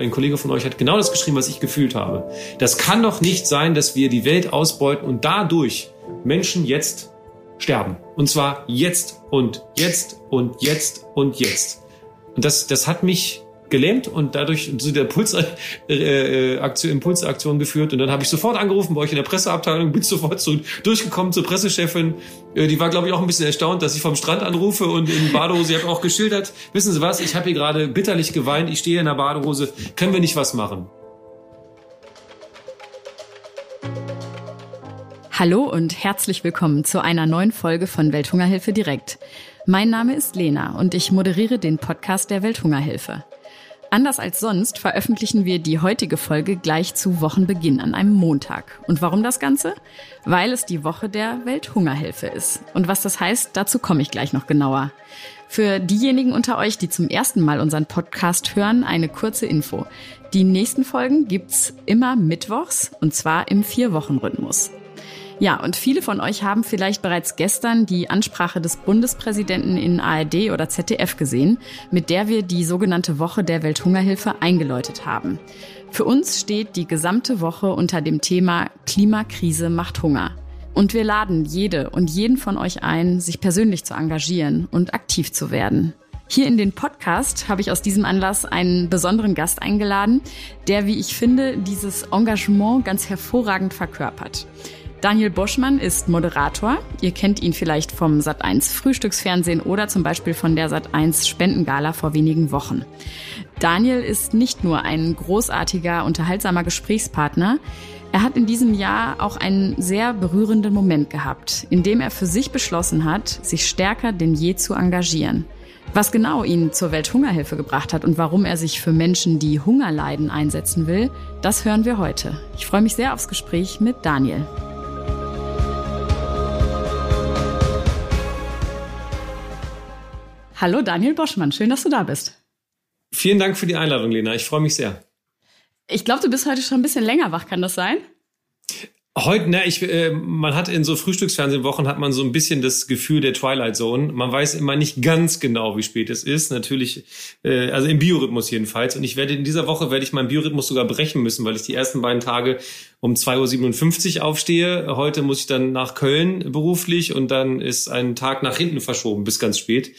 Ein Kollege von euch hat genau das geschrieben, was ich gefühlt habe. Das kann doch nicht sein, dass wir die Welt ausbeuten und dadurch Menschen jetzt sterben. Und zwar jetzt und jetzt und jetzt und jetzt. Und das, das hat mich gelähmt und dadurch zu der Pulsaktion, äh, Aktion, Impulsaktion geführt. Und dann habe ich sofort angerufen bei euch in der Presseabteilung, bin sofort zu, durchgekommen zur Pressechefin. Äh, die war, glaube ich, auch ein bisschen erstaunt, dass ich vom Strand anrufe und in Badehose. Sie hat auch geschildert, wissen Sie was, ich habe hier gerade bitterlich geweint, ich stehe in der Badehose, können wir nicht was machen? Hallo und herzlich willkommen zu einer neuen Folge von Welthungerhilfe direkt. Mein Name ist Lena und ich moderiere den Podcast der Welthungerhilfe. Anders als sonst veröffentlichen wir die heutige Folge gleich zu Wochenbeginn an einem Montag. Und warum das Ganze? Weil es die Woche der Welthungerhilfe ist. Und was das heißt, dazu komme ich gleich noch genauer. Für diejenigen unter euch, die zum ersten Mal unseren Podcast hören, eine kurze Info. Die nächsten Folgen gibt's immer mittwochs und zwar im Vier-Wochen-Rhythmus. Ja, und viele von euch haben vielleicht bereits gestern die Ansprache des Bundespräsidenten in ARD oder ZDF gesehen, mit der wir die sogenannte Woche der Welthungerhilfe eingeläutet haben. Für uns steht die gesamte Woche unter dem Thema Klimakrise macht Hunger. Und wir laden jede und jeden von euch ein, sich persönlich zu engagieren und aktiv zu werden. Hier in den Podcast habe ich aus diesem Anlass einen besonderen Gast eingeladen, der, wie ich finde, dieses Engagement ganz hervorragend verkörpert. Daniel Boschmann ist Moderator. Ihr kennt ihn vielleicht vom Sat1 Frühstücksfernsehen oder zum Beispiel von der Sat1 Spendengala vor wenigen Wochen. Daniel ist nicht nur ein großartiger, unterhaltsamer Gesprächspartner. Er hat in diesem Jahr auch einen sehr berührenden Moment gehabt, in dem er für sich beschlossen hat, sich stärker denn je zu engagieren. Was genau ihn zur Welthungerhilfe gebracht hat und warum er sich für Menschen, die Hunger leiden, einsetzen will, das hören wir heute. Ich freue mich sehr aufs Gespräch mit Daniel. Hallo Daniel Boschmann, schön, dass du da bist. Vielen Dank für die Einladung, Lena. Ich freue mich sehr. Ich glaube, du bist heute schon ein bisschen länger wach, kann das sein? Heute, ne, ich, äh, man hat in so Frühstücksfernsehwochen hat man so ein bisschen das Gefühl der Twilight Zone. Man weiß immer nicht ganz genau, wie spät es ist. Natürlich, äh, also im Biorhythmus jedenfalls. Und ich werde in dieser Woche werde ich meinen Biorhythmus sogar brechen müssen, weil ich die ersten beiden Tage um 2.57 Uhr aufstehe. Heute muss ich dann nach Köln beruflich und dann ist ein Tag nach hinten verschoben bis ganz spät.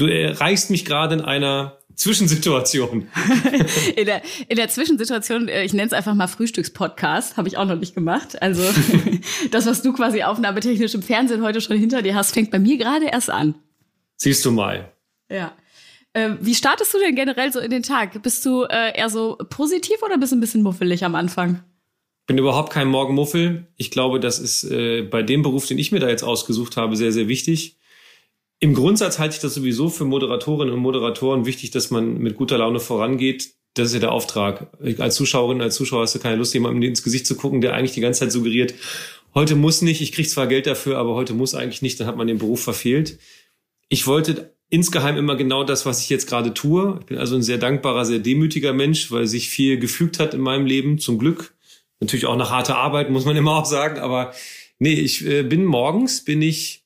Du erreichst mich gerade in einer Zwischensituation. in, der, in der Zwischensituation, äh, ich nenne es einfach mal Frühstückspodcast, habe ich auch noch nicht gemacht. Also das, was du quasi aufnahmetechnisch im Fernsehen heute schon hinter dir hast, fängt bei mir gerade erst an. Siehst du mal. Ja. Äh, wie startest du denn generell so in den Tag? Bist du äh, eher so positiv oder bist du ein bisschen muffelig am Anfang? bin überhaupt kein Morgenmuffel. Ich glaube, das ist äh, bei dem Beruf, den ich mir da jetzt ausgesucht habe, sehr, sehr wichtig. Im Grundsatz halte ich das sowieso für Moderatorinnen und Moderatoren wichtig, dass man mit guter Laune vorangeht. Das ist ja der Auftrag. Als Zuschauerin, als Zuschauer hast du keine Lust, jemandem ins Gesicht zu gucken, der eigentlich die ganze Zeit suggeriert, heute muss nicht, ich krieg zwar Geld dafür, aber heute muss eigentlich nicht, dann hat man den Beruf verfehlt. Ich wollte insgeheim immer genau das, was ich jetzt gerade tue. Ich bin also ein sehr dankbarer, sehr demütiger Mensch, weil sich viel gefügt hat in meinem Leben, zum Glück. Natürlich auch nach harter Arbeit, muss man immer auch sagen, aber nee, ich äh, bin morgens, bin ich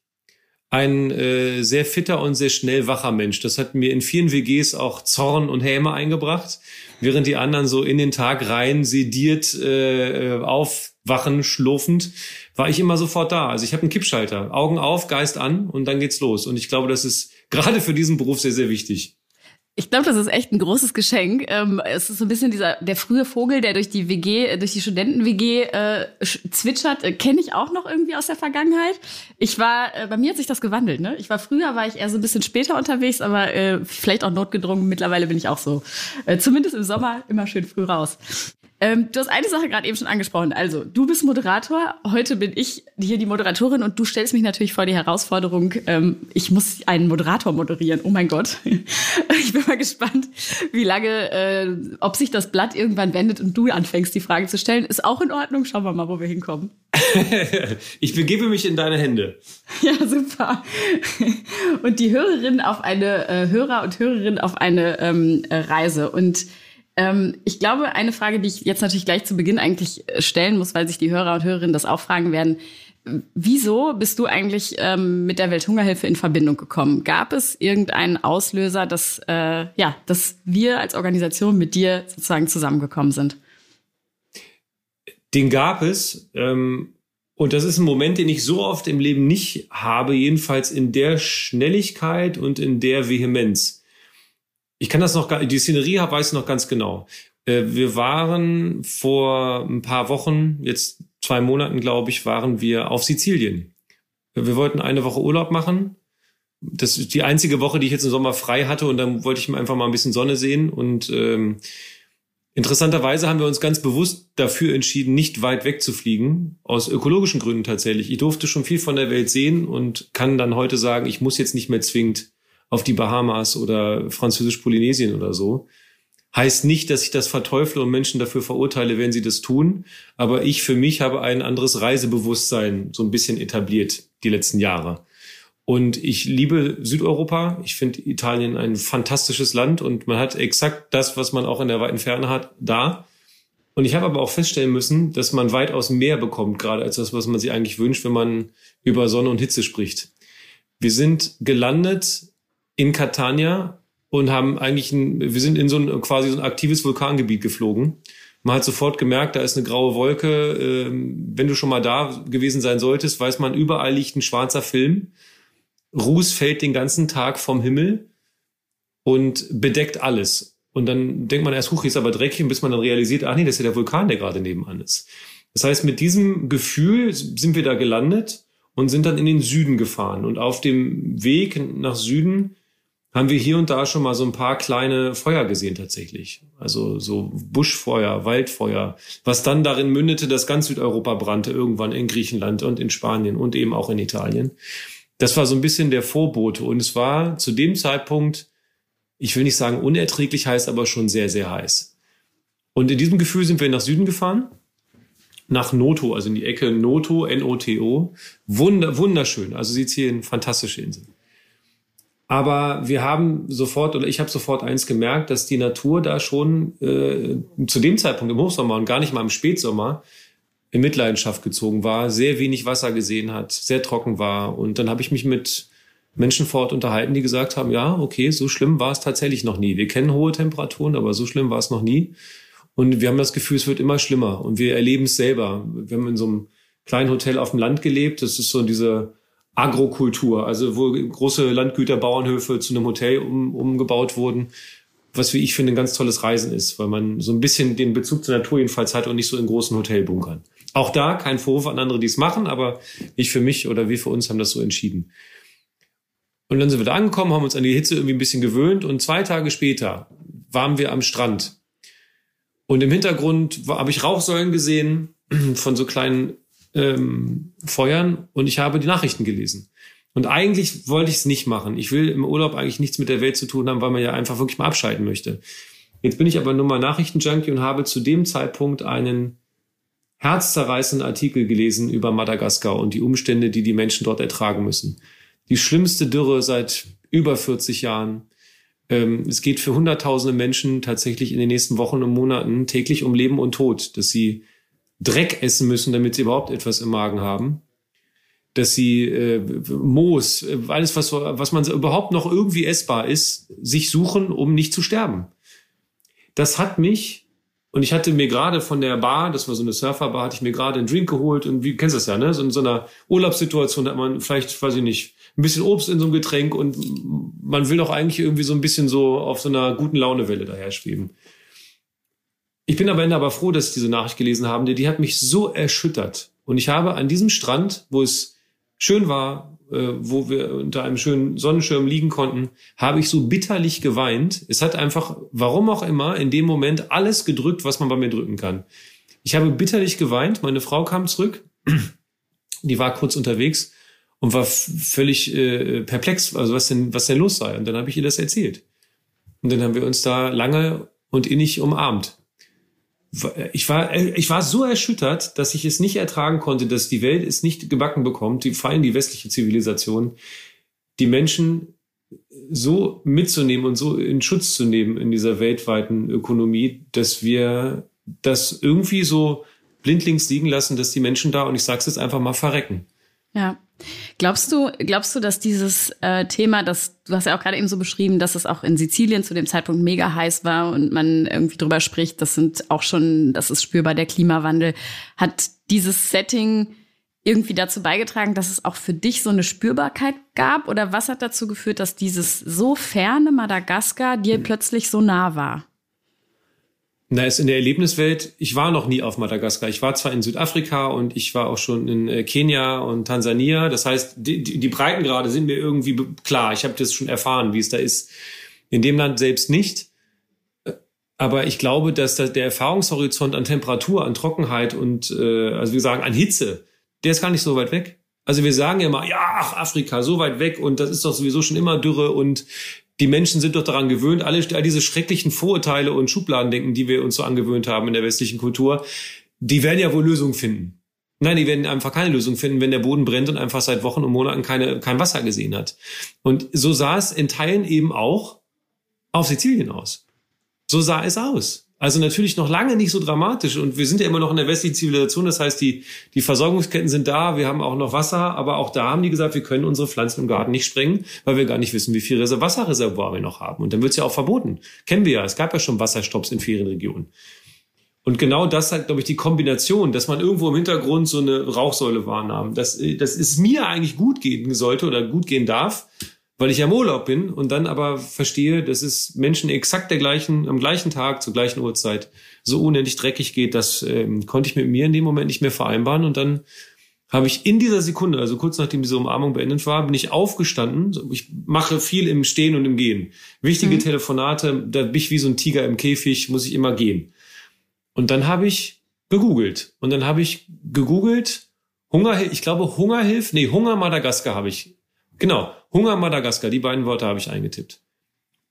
ein äh, sehr fitter und sehr schnell wacher Mensch. Das hat mir in vielen WGs auch Zorn und Häme eingebracht, während die anderen so in den Tag rein sediert äh, aufwachen, schlurfend, war ich immer sofort da. Also ich habe einen Kippschalter, Augen auf, Geist an und dann geht's los. Und ich glaube, das ist gerade für diesen Beruf sehr, sehr wichtig. Ich glaube, das ist echt ein großes Geschenk. Ähm, es ist so ein bisschen dieser der frühe Vogel, der durch die WG, äh, durch die Studenten-WG äh, zwitschert, äh, kenne ich auch noch irgendwie aus der Vergangenheit. Ich war, äh, bei mir hat sich das gewandelt. Ne? Ich war früher, war ich eher so ein bisschen später unterwegs, aber äh, vielleicht auch notgedrungen. Mittlerweile bin ich auch so. Äh, zumindest im Sommer immer schön früh raus. Ähm, du hast eine Sache gerade eben schon angesprochen. Also, du bist Moderator. Heute bin ich hier die Moderatorin und du stellst mich natürlich vor die Herausforderung, ähm, ich muss einen Moderator moderieren. Oh mein Gott. ich bin mal gespannt, wie lange, äh, ob sich das Blatt irgendwann wendet und du anfängst, die Frage zu stellen. Ist auch in Ordnung. Schauen wir mal, wo wir hinkommen. ich begebe mich in deine Hände. Ja, super. Und die Hörerin auf eine, äh, Hörer und Hörerin auf eine ähm, Reise. Und ähm, ich glaube, eine Frage, die ich jetzt natürlich gleich zu Beginn eigentlich äh, stellen muss, weil sich die Hörer und Hörerinnen das auch fragen werden. wieso bist du eigentlich ähm, mit der Welthungerhilfe in Verbindung gekommen? Gab es irgendeinen Auslöser, dass, äh, ja, dass wir als Organisation mit dir sozusagen zusammengekommen sind? Den gab es. Ähm, und das ist ein Moment, den ich so oft im Leben nicht habe, jedenfalls in der Schnelligkeit und in der Vehemenz. Ich kann das noch, gar, die Szenerie weiß ich noch ganz genau. Äh, wir waren vor ein paar Wochen, jetzt zwei Monaten, glaube ich, waren wir auf Sizilien. Wir wollten eine Woche Urlaub machen. Das ist die einzige Woche, die ich jetzt im Sommer frei hatte und dann wollte ich einfach mal ein bisschen Sonne sehen und ähm, Interessanterweise haben wir uns ganz bewusst dafür entschieden, nicht weit weg zu fliegen, aus ökologischen Gründen tatsächlich. Ich durfte schon viel von der Welt sehen und kann dann heute sagen, ich muss jetzt nicht mehr zwingend auf die Bahamas oder Französisch-Polynesien oder so. Heißt nicht, dass ich das verteufle und Menschen dafür verurteile, wenn sie das tun. Aber ich für mich habe ein anderes Reisebewusstsein so ein bisschen etabliert die letzten Jahre. Und ich liebe Südeuropa. Ich finde Italien ein fantastisches Land und man hat exakt das, was man auch in der weiten Ferne hat, da. Und ich habe aber auch feststellen müssen, dass man weitaus mehr bekommt, gerade als das, was man sich eigentlich wünscht, wenn man über Sonne und Hitze spricht. Wir sind gelandet in Catania und haben eigentlich ein, wir sind in so ein quasi so ein aktives Vulkangebiet geflogen. Man hat sofort gemerkt, da ist eine graue Wolke. Ähm, wenn du schon mal da gewesen sein solltest, weiß man, überall liegt ein schwarzer Film. Ruß fällt den ganzen Tag vom Himmel und bedeckt alles. Und dann denkt man erst, huch, ist aber dreckig, bis man dann realisiert, ach nee, das ist ja der Vulkan, der gerade nebenan ist. Das heißt, mit diesem Gefühl sind wir da gelandet und sind dann in den Süden gefahren. Und auf dem Weg nach Süden haben wir hier und da schon mal so ein paar kleine Feuer gesehen tatsächlich. Also so Buschfeuer, Waldfeuer, was dann darin mündete, dass ganz Südeuropa brannte, irgendwann in Griechenland und in Spanien und eben auch in Italien das war so ein bisschen der Vorbote. Und es war zu dem Zeitpunkt, ich will nicht sagen unerträglich heiß, aber schon sehr, sehr heiß. Und in diesem Gefühl sind wir nach Süden gefahren, nach Noto, also in die Ecke Noto, N-O-T-O. Wunder, wunderschön. Also Sizilien, fantastische Insel. Aber wir haben sofort, oder ich habe sofort eins gemerkt, dass die Natur da schon äh, zu dem Zeitpunkt im Hochsommer und gar nicht mal im Spätsommer in Mitleidenschaft gezogen war, sehr wenig Wasser gesehen hat, sehr trocken war. Und dann habe ich mich mit Menschen vor Ort unterhalten, die gesagt haben, ja, okay, so schlimm war es tatsächlich noch nie. Wir kennen hohe Temperaturen, aber so schlimm war es noch nie. Und wir haben das Gefühl, es wird immer schlimmer. Und wir erleben es selber. Wir haben in so einem kleinen Hotel auf dem Land gelebt. Das ist so diese Agrokultur, also wo große Landgüter, Bauernhöfe zu einem Hotel um, umgebaut wurden, was wie ich finde ein ganz tolles Reisen ist, weil man so ein bisschen den Bezug zur Natur jedenfalls hat und nicht so in großen Hotelbunkern. Auch da kein Vorwurf an andere, die es machen, aber ich für mich oder wir für uns haben das so entschieden. Und dann sind wir da angekommen, haben uns an die Hitze irgendwie ein bisschen gewöhnt und zwei Tage später waren wir am Strand. Und im Hintergrund habe ich Rauchsäulen gesehen von so kleinen ähm, Feuern und ich habe die Nachrichten gelesen. Und eigentlich wollte ich es nicht machen. Ich will im Urlaub eigentlich nichts mit der Welt zu tun haben, weil man ja einfach wirklich mal abschalten möchte. Jetzt bin ich aber nur mal Nachrichtenjunkie und habe zu dem Zeitpunkt einen herzzerreißenden Artikel gelesen über Madagaskar und die Umstände, die die Menschen dort ertragen müssen. Die schlimmste Dürre seit über 40 Jahren. Ähm, es geht für Hunderttausende Menschen tatsächlich in den nächsten Wochen und Monaten täglich um Leben und Tod, dass sie Dreck essen müssen, damit sie überhaupt etwas im Magen haben. Dass sie äh, Moos, äh, alles, was, was man überhaupt noch irgendwie essbar ist, sich suchen, um nicht zu sterben. Das hat mich und ich hatte mir gerade von der Bar, das war so eine Surferbar, hatte ich mir gerade einen Drink geholt und wie kennst du das ja, ne? So in so einer Urlaubssituation hat man vielleicht, weiß ich nicht, ein bisschen Obst in so einem Getränk und man will doch eigentlich irgendwie so ein bisschen so auf so einer guten Launewelle daher schweben. Ich bin am Ende aber froh, dass ich diese Nachricht gelesen habe, denn die hat mich so erschüttert. Und ich habe an diesem Strand, wo es schön war, äh, wo wir unter einem schönen Sonnenschirm liegen konnten, habe ich so bitterlich geweint. Es hat einfach, warum auch immer, in dem Moment alles gedrückt, was man bei mir drücken kann. Ich habe bitterlich geweint. Meine Frau kam zurück. Die war kurz unterwegs und war völlig äh, perplex, also was denn, was denn los sei. Und dann habe ich ihr das erzählt. Und dann haben wir uns da lange und innig umarmt ich war, ich war so erschüttert, dass ich es nicht ertragen konnte, dass die Welt es nicht gebacken bekommt, die, vor allem die westliche Zivilisation, die Menschen so mitzunehmen und so in Schutz zu nehmen in dieser weltweiten Ökonomie, dass wir das irgendwie so blindlings liegen lassen, dass die Menschen da, und ich sage es jetzt einfach mal, verrecken. Ja. Glaubst du, glaubst du, dass dieses äh, Thema, das du hast ja auch gerade eben so beschrieben, dass es auch in Sizilien zu dem Zeitpunkt mega heiß war und man irgendwie drüber spricht, das sind auch schon, das ist spürbar der Klimawandel, hat dieses Setting irgendwie dazu beigetragen, dass es auch für dich so eine Spürbarkeit gab? Oder was hat dazu geführt, dass dieses so ferne Madagaskar dir plötzlich so nah war? Na, ist in der Erlebniswelt, ich war noch nie auf Madagaskar. Ich war zwar in Südafrika und ich war auch schon in äh, Kenia und Tansania. Das heißt, die, die Breitengrade sind mir irgendwie klar. Ich habe das schon erfahren, wie es da ist. In dem Land selbst nicht. Aber ich glaube, dass der Erfahrungshorizont an Temperatur, an Trockenheit und, äh, also wir sagen, an Hitze, der ist gar nicht so weit weg. Also wir sagen ja immer, ja, ach, Afrika, so weit weg und das ist doch sowieso schon immer Dürre und die Menschen sind doch daran gewöhnt, alle all diese schrecklichen Vorurteile und Schubladendenken, die wir uns so angewöhnt haben in der westlichen Kultur, die werden ja wohl Lösungen finden. Nein, die werden einfach keine Lösung finden, wenn der Boden brennt und einfach seit Wochen und Monaten keine, kein Wasser gesehen hat. Und so sah es in Teilen eben auch auf Sizilien aus. So sah es aus. Also natürlich noch lange nicht so dramatisch und wir sind ja immer noch in der westlichen Zivilisation, das heißt, die, die Versorgungsketten sind da, wir haben auch noch Wasser, aber auch da haben die gesagt, wir können unsere Pflanzen im Garten nicht sprengen, weil wir gar nicht wissen, wie viel Wasserreservoir wir noch haben. Und dann wird es ja auch verboten. Kennen wir ja, es gab ja schon Wasserstopps in Ferienregionen. Und genau das hat, glaube ich, die Kombination, dass man irgendwo im Hintergrund so eine Rauchsäule wahrnahm, dass, dass es mir eigentlich gut gehen sollte oder gut gehen darf, weil ich ja im Urlaub bin und dann aber verstehe, dass es Menschen exakt der gleichen, am gleichen Tag, zur gleichen Uhrzeit so unendlich dreckig geht, das ähm, konnte ich mit mir in dem Moment nicht mehr vereinbaren und dann habe ich in dieser Sekunde, also kurz nachdem diese Umarmung beendet war, bin ich aufgestanden. Ich mache viel im Stehen und im Gehen. Wichtige mhm. Telefonate, da bin ich wie so ein Tiger im Käfig, muss ich immer gehen. Und dann habe ich gegoogelt. Und dann habe ich gegoogelt, Hunger, ich glaube Hungerhilf, nee, Hunger Madagaskar habe ich Genau, Hunger Madagaskar, die beiden Worte habe ich eingetippt.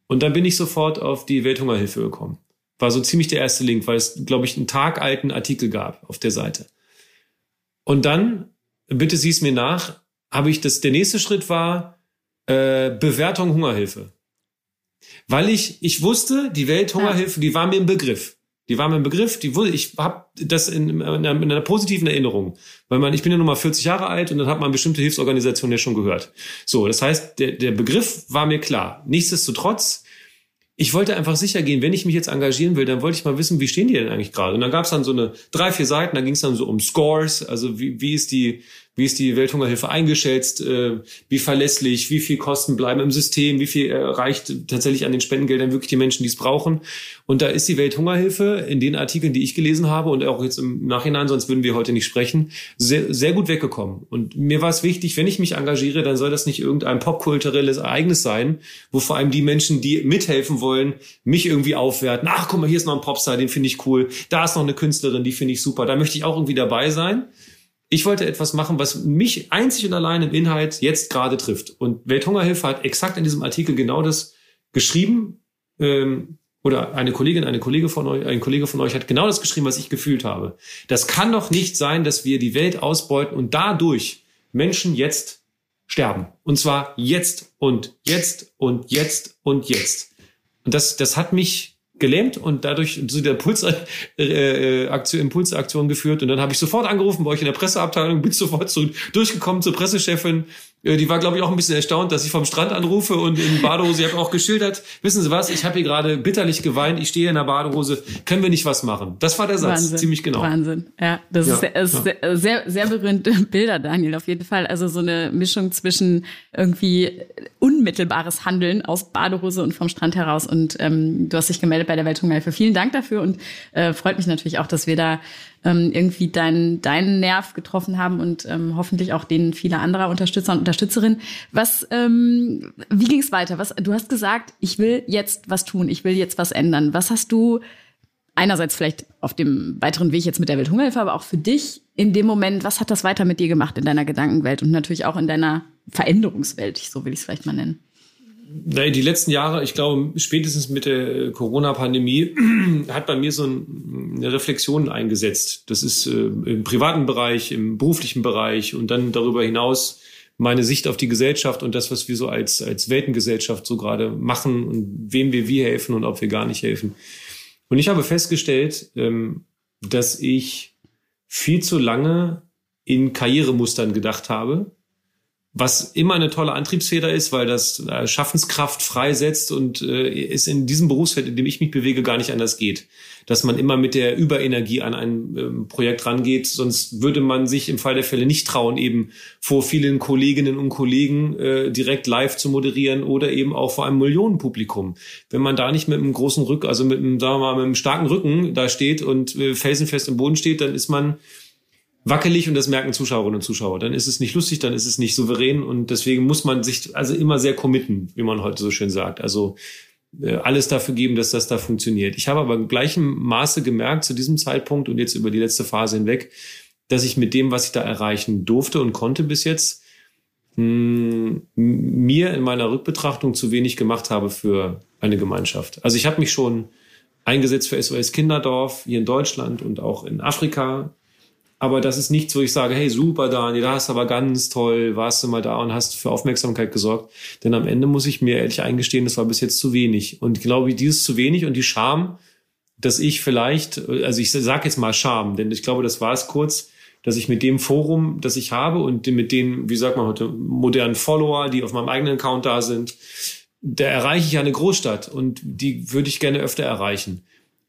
Und dann bin ich sofort auf die Welthungerhilfe gekommen. War so ziemlich der erste Link, weil es, glaube ich, einen tagalten Artikel gab auf der Seite. Und dann, bitte sieh es mir nach, habe ich das, der nächste Schritt war äh, Bewertung Hungerhilfe. Weil ich, ich wusste, die Welthungerhilfe, die war mir im Begriff. Die war mir ein Begriff, die wurde, ich habe das in, in, einer, in, einer, positiven Erinnerung. Weil man, ich bin ja nun mal 40 Jahre alt und dann hat man bestimmte Hilfsorganisationen ja schon gehört. So, das heißt, der, der Begriff war mir klar. Nichtsdestotrotz, ich wollte einfach sicher gehen, wenn ich mich jetzt engagieren will, dann wollte ich mal wissen, wie stehen die denn eigentlich gerade? Und dann gab es dann so eine drei, vier Seiten, da ging es dann so um Scores, also wie, wie ist die, wie ist die Welthungerhilfe eingeschätzt? Äh, wie verlässlich? Wie viel Kosten bleiben im System? Wie viel erreicht tatsächlich an den Spendengeldern wirklich die Menschen, die es brauchen? Und da ist die Welthungerhilfe in den Artikeln, die ich gelesen habe und auch jetzt im Nachhinein, sonst würden wir heute nicht sprechen, sehr, sehr gut weggekommen. Und mir war es wichtig, wenn ich mich engagiere, dann soll das nicht irgendein popkulturelles Ereignis sein, wo vor allem die Menschen, die mithelfen wollen, mich irgendwie aufwerten. Ach, guck mal, hier ist noch ein Popstar, den finde ich cool. Da ist noch eine Künstlerin, die finde ich super. Da möchte ich auch irgendwie dabei sein. Ich wollte etwas machen, was mich einzig und allein im Inhalt jetzt gerade trifft. Und Welthungerhilfe hat exakt in diesem Artikel genau das geschrieben. Ähm, oder eine Kollegin, eine Kollege von euch, ein Kollege von euch hat genau das geschrieben, was ich gefühlt habe. Das kann doch nicht sein, dass wir die Welt ausbeuten und dadurch Menschen jetzt sterben. Und zwar jetzt und jetzt und jetzt und jetzt. Und das, das hat mich gelähmt und dadurch zu der Puls, äh, äh, Aktion, Impulsaktion geführt. Und dann habe ich sofort angerufen bei euch in der Presseabteilung, bin sofort zu, durchgekommen zur Pressechefin, die war, glaube ich, auch ein bisschen erstaunt, dass ich vom Strand anrufe und in Badehose. Ich habe auch geschildert, wissen Sie was, ich habe hier gerade bitterlich geweint, ich stehe in der Badehose, können wir nicht was machen? Das war der Satz, Wahnsinn, ziemlich genau. Wahnsinn, ja. Das ja, ist, sehr, ja. sehr, sehr berühmte Bilder, Daniel, auf jeden Fall. Also so eine Mischung zwischen irgendwie unmittelbares Handeln aus Badehose und vom Strand heraus. Und ähm, du hast dich gemeldet bei der Welthungerhilfe. Vielen Dank dafür und äh, freut mich natürlich auch, dass wir da ähm, irgendwie deinen deinen Nerv getroffen haben und ähm, hoffentlich auch den vieler anderer Unterstützer und Unterstützerinnen. Was, ähm, wie ging es weiter? Was, du hast gesagt, ich will jetzt was tun, ich will jetzt was ändern. Was hast du einerseits vielleicht auf dem weiteren Weg jetzt mit der Welthungerhilfe, aber auch für dich in dem Moment, was hat das weiter mit dir gemacht in deiner Gedankenwelt und natürlich auch in deiner Veränderungswelt, so will ich es vielleicht mal nennen? Die letzten Jahre, ich glaube, spätestens mit der Corona-Pandemie hat bei mir so eine Reflexion eingesetzt. Das ist äh, im privaten Bereich, im beruflichen Bereich und dann darüber hinaus meine Sicht auf die Gesellschaft und das, was wir so als, als Weltengesellschaft so gerade machen und wem wir wie helfen und ob wir gar nicht helfen. Und ich habe festgestellt, ähm, dass ich viel zu lange in Karrieremustern gedacht habe was immer eine tolle Antriebsfeder ist, weil das äh, Schaffenskraft freisetzt und äh, es in diesem Berufsfeld, in dem ich mich bewege, gar nicht anders geht. Dass man immer mit der Überenergie an ein ähm, Projekt rangeht, sonst würde man sich im Fall der Fälle nicht trauen, eben vor vielen Kolleginnen und Kollegen äh, direkt live zu moderieren oder eben auch vor einem Millionenpublikum. Wenn man da nicht mit einem großen Rücken, also mit einem, sagen wir mal, mit einem starken Rücken da steht und äh, felsenfest im Boden steht, dann ist man wackelig und das merken Zuschauerinnen und Zuschauer. Dann ist es nicht lustig, dann ist es nicht souverän und deswegen muss man sich also immer sehr committen, wie man heute so schön sagt. Also äh, alles dafür geben, dass das da funktioniert. Ich habe aber im gleichen Maße gemerkt zu diesem Zeitpunkt und jetzt über die letzte Phase hinweg, dass ich mit dem, was ich da erreichen durfte und konnte bis jetzt, hm, mir in meiner Rückbetrachtung zu wenig gemacht habe für eine Gemeinschaft. Also ich habe mich schon eingesetzt für SOS Kinderdorf hier in Deutschland und auch in Afrika aber das ist nichts, wo ich sage, hey, super, Daniel, da hast du aber ganz toll, warst du mal da und hast für Aufmerksamkeit gesorgt. Denn am Ende muss ich mir ehrlich eingestehen, das war bis jetzt zu wenig. Und ich glaube, dieses zu wenig und die Scham, dass ich vielleicht, also ich sage jetzt mal Scham, denn ich glaube, das war es kurz, dass ich mit dem Forum, das ich habe und mit den, wie sagt man heute, modernen Follower, die auf meinem eigenen Account da sind, da erreiche ich eine Großstadt und die würde ich gerne öfter erreichen